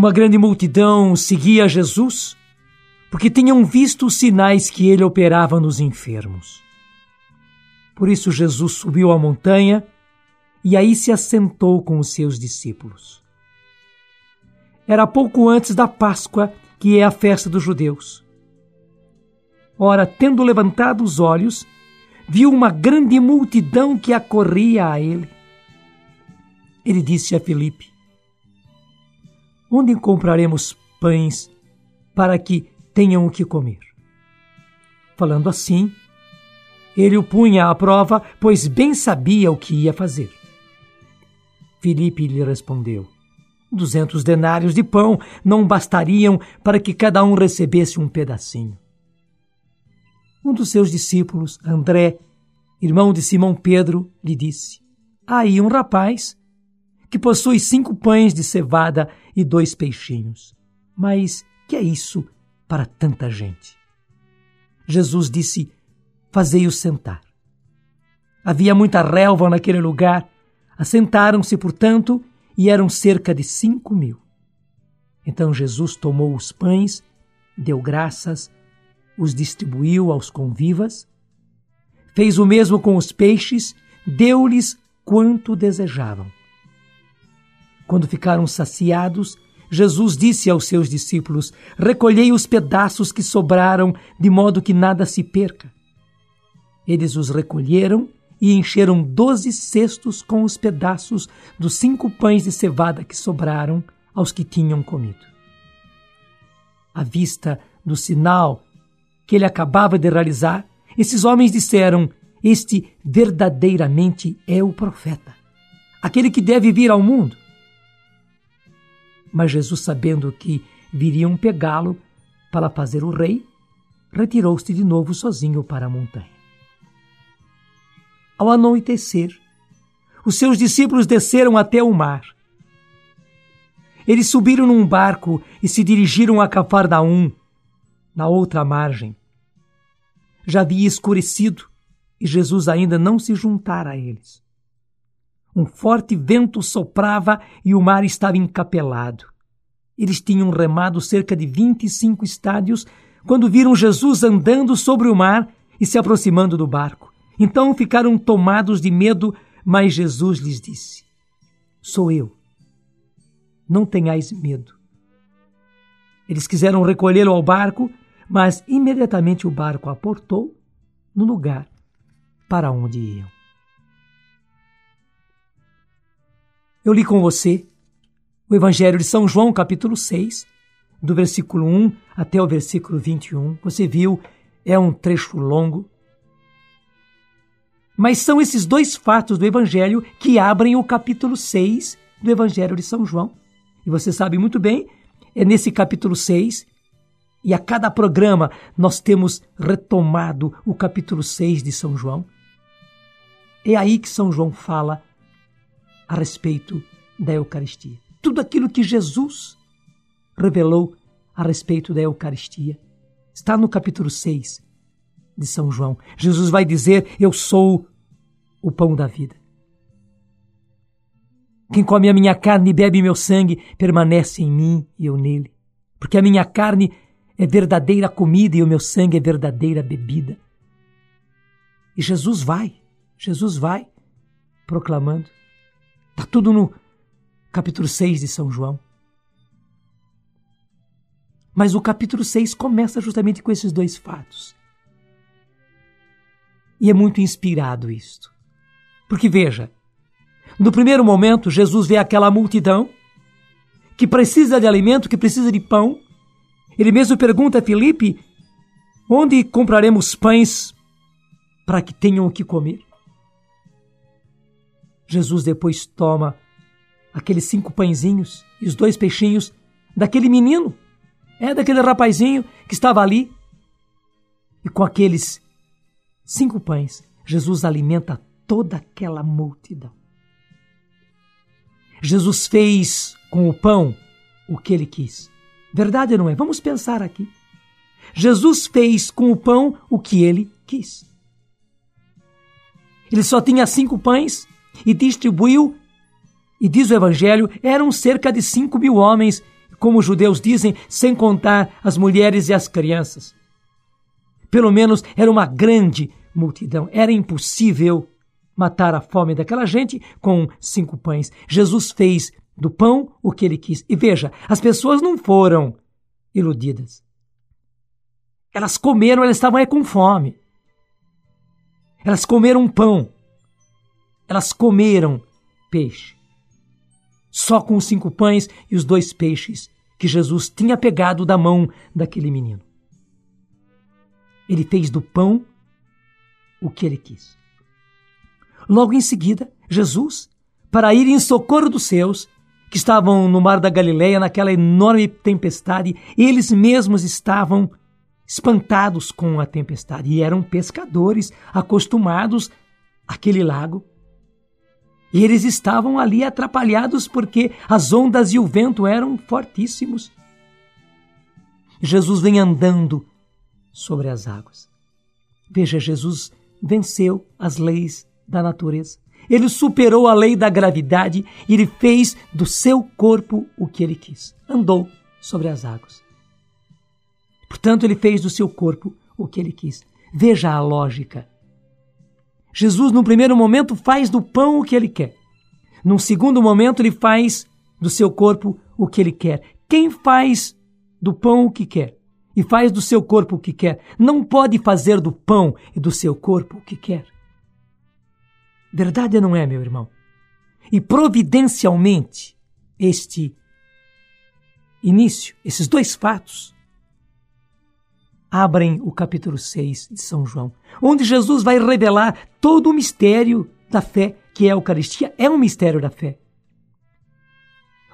Uma grande multidão seguia Jesus porque tinham visto os sinais que ele operava nos enfermos. Por isso, Jesus subiu à montanha e aí se assentou com os seus discípulos. Era pouco antes da Páscoa, que é a festa dos judeus. Ora, tendo levantado os olhos, viu uma grande multidão que acorria a ele. Ele disse a Filipe: Onde compraremos pães para que tenham o que comer? Falando assim, ele o punha à prova, pois bem sabia o que ia fazer. Filipe lhe respondeu: Duzentos denários de pão não bastariam para que cada um recebesse um pedacinho. Um dos seus discípulos, André, irmão de Simão Pedro, lhe disse: aí um rapaz que possui cinco pães de cevada e dois peixinhos. Mas que é isso para tanta gente? Jesus disse: Fazei-o sentar. Havia muita relva naquele lugar. Assentaram-se, portanto, e eram cerca de cinco mil. Então Jesus tomou os pães, deu graças, os distribuiu aos convivas, fez o mesmo com os peixes, deu-lhes quanto desejavam. Quando ficaram saciados, Jesus disse aos seus discípulos: Recolhei os pedaços que sobraram, de modo que nada se perca. Eles os recolheram e encheram doze cestos com os pedaços dos cinco pães de cevada que sobraram aos que tinham comido. À vista do sinal que ele acabava de realizar, esses homens disseram: Este verdadeiramente é o profeta, aquele que deve vir ao mundo. Mas Jesus, sabendo que viriam pegá-lo para fazer o rei, retirou-se de novo sozinho para a montanha. Ao anoitecer, os seus discípulos desceram até o mar. Eles subiram num barco e se dirigiram a Cafarnaum, na outra margem já havia escurecido e Jesus ainda não se juntara a eles. Um forte vento soprava e o mar estava encapelado. Eles tinham remado cerca de vinte e cinco estádios quando viram Jesus andando sobre o mar e se aproximando do barco. Então ficaram tomados de medo, mas Jesus lhes disse: Sou eu. Não tenhais medo. Eles quiseram recolhê-lo ao barco, mas imediatamente o barco aportou no lugar para onde iam. Eu li com você o Evangelho de São João, capítulo 6, do versículo 1 até o versículo 21. Você viu, é um trecho longo. Mas são esses dois fatos do Evangelho que abrem o capítulo 6 do Evangelho de São João. E você sabe muito bem, é nesse capítulo 6 e a cada programa nós temos retomado o capítulo 6 de São João. É aí que São João fala a respeito da Eucaristia. Tudo aquilo que Jesus revelou a respeito da Eucaristia está no capítulo 6 de São João. Jesus vai dizer: Eu sou o pão da vida. Quem come a minha carne e bebe meu sangue permanece em mim e eu nele. Porque a minha carne é verdadeira comida e o meu sangue é verdadeira bebida. E Jesus vai, Jesus vai proclamando. Está tudo no capítulo 6 de São João. Mas o capítulo 6 começa justamente com esses dois fatos. E é muito inspirado isto. Porque veja, no primeiro momento, Jesus vê aquela multidão que precisa de alimento, que precisa de pão, ele mesmo pergunta a Filipe: onde compraremos pães para que tenham o que comer? Jesus depois toma aqueles cinco pãezinhos e os dois peixinhos daquele menino, é daquele rapazinho que estava ali. E com aqueles cinco pães, Jesus alimenta toda aquela multidão. Jesus fez com o pão o que ele quis. Verdade não é? Vamos pensar aqui. Jesus fez com o pão o que ele quis. Ele só tinha cinco pães e distribuiu, e diz o Evangelho, eram cerca de cinco mil homens. como os judeus dizem, sem contar as mulheres e as crianças. Pelo menos era uma grande multidão. Era impossível matar a fome daquela gente com cinco pães. Jesus fez do pão o que ele quis. E veja, as pessoas não foram iludidas. Elas comeram, elas estavam aí com fome. Elas comeram pão. Elas comeram peixe. Só com os cinco pães e os dois peixes que Jesus tinha pegado da mão daquele menino. Ele fez do pão o que ele quis. Logo em seguida, Jesus, para ir em socorro dos seus, que estavam no mar da Galileia naquela enorme tempestade, eles mesmos estavam espantados com a tempestade e eram pescadores acostumados àquele lago. E eles estavam ali atrapalhados porque as ondas e o vento eram fortíssimos. Jesus vem andando sobre as águas. Veja, Jesus venceu as leis da natureza. Ele superou a lei da gravidade e ele fez do seu corpo o que ele quis. Andou sobre as águas. Portanto, ele fez do seu corpo o que ele quis. Veja a lógica. Jesus, no primeiro momento, faz do pão o que ele quer. Num segundo momento, ele faz do seu corpo o que ele quer. Quem faz do pão o que quer e faz do seu corpo o que quer, não pode fazer do pão e do seu corpo o que quer. Verdade não é, meu irmão? E providencialmente, este início, esses dois fatos, abrem o capítulo 6 de São João, onde Jesus vai revelar todo o mistério da fé, que é a Eucaristia, é um mistério da fé.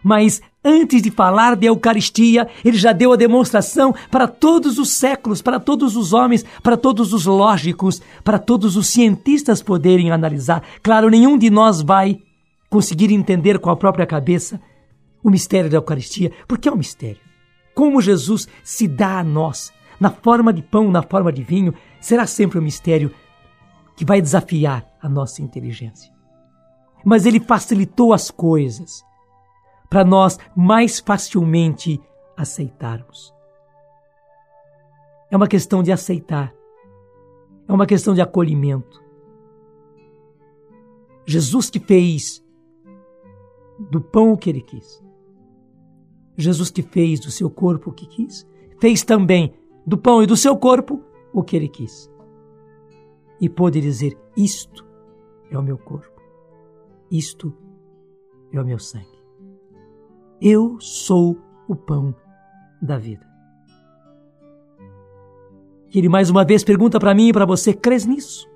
Mas antes de falar de Eucaristia, ele já deu a demonstração para todos os séculos, para todos os homens, para todos os lógicos, para todos os cientistas poderem analisar. Claro, nenhum de nós vai conseguir entender com a própria cabeça o mistério da Eucaristia, porque é um mistério. Como Jesus se dá a nós, na forma de pão, na forma de vinho, será sempre um mistério que vai desafiar a nossa inteligência. Mas ele facilitou as coisas para nós mais facilmente aceitarmos. É uma questão de aceitar, é uma questão de acolhimento. Jesus te fez do pão o que ele quis. Jesus te fez do seu corpo o que quis. Fez também do pão e do seu corpo o que ele quis. E pôde dizer: Isto é o meu corpo, isto é o meu sangue. Eu sou o pão da vida. Ele mais uma vez pergunta para mim e para você: crês nisso?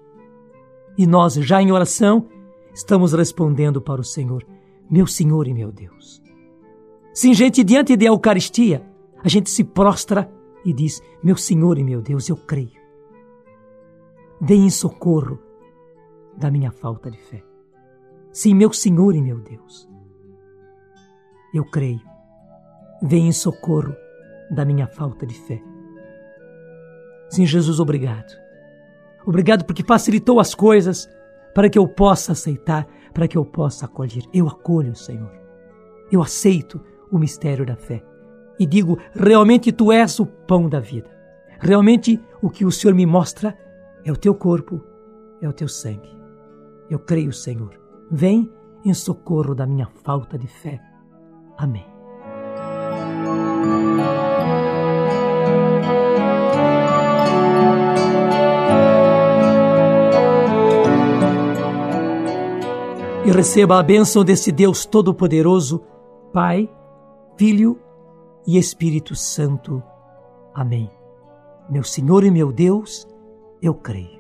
E nós, já em oração, estamos respondendo para o Senhor: Meu Senhor e meu Deus. Sim, gente, diante da Eucaristia, a gente se prostra e diz: Meu Senhor e meu Deus, eu creio. Vem em socorro da minha falta de fé. Sim, meu Senhor e meu Deus, eu creio. Vem em socorro da minha falta de fé. Sim, Jesus, obrigado. Obrigado porque facilitou as coisas para que eu possa aceitar, para que eu possa acolher. Eu acolho, Senhor. Eu aceito o mistério da fé. E digo: realmente tu és o pão da vida. Realmente o que o Senhor me mostra é o teu corpo, é o teu sangue. Eu creio, Senhor. Vem em socorro da minha falta de fé. Amém. E receba a bênção desse Deus Todo-Poderoso, Pai, Filho e Espírito Santo. Amém. Meu Senhor e meu Deus, eu creio.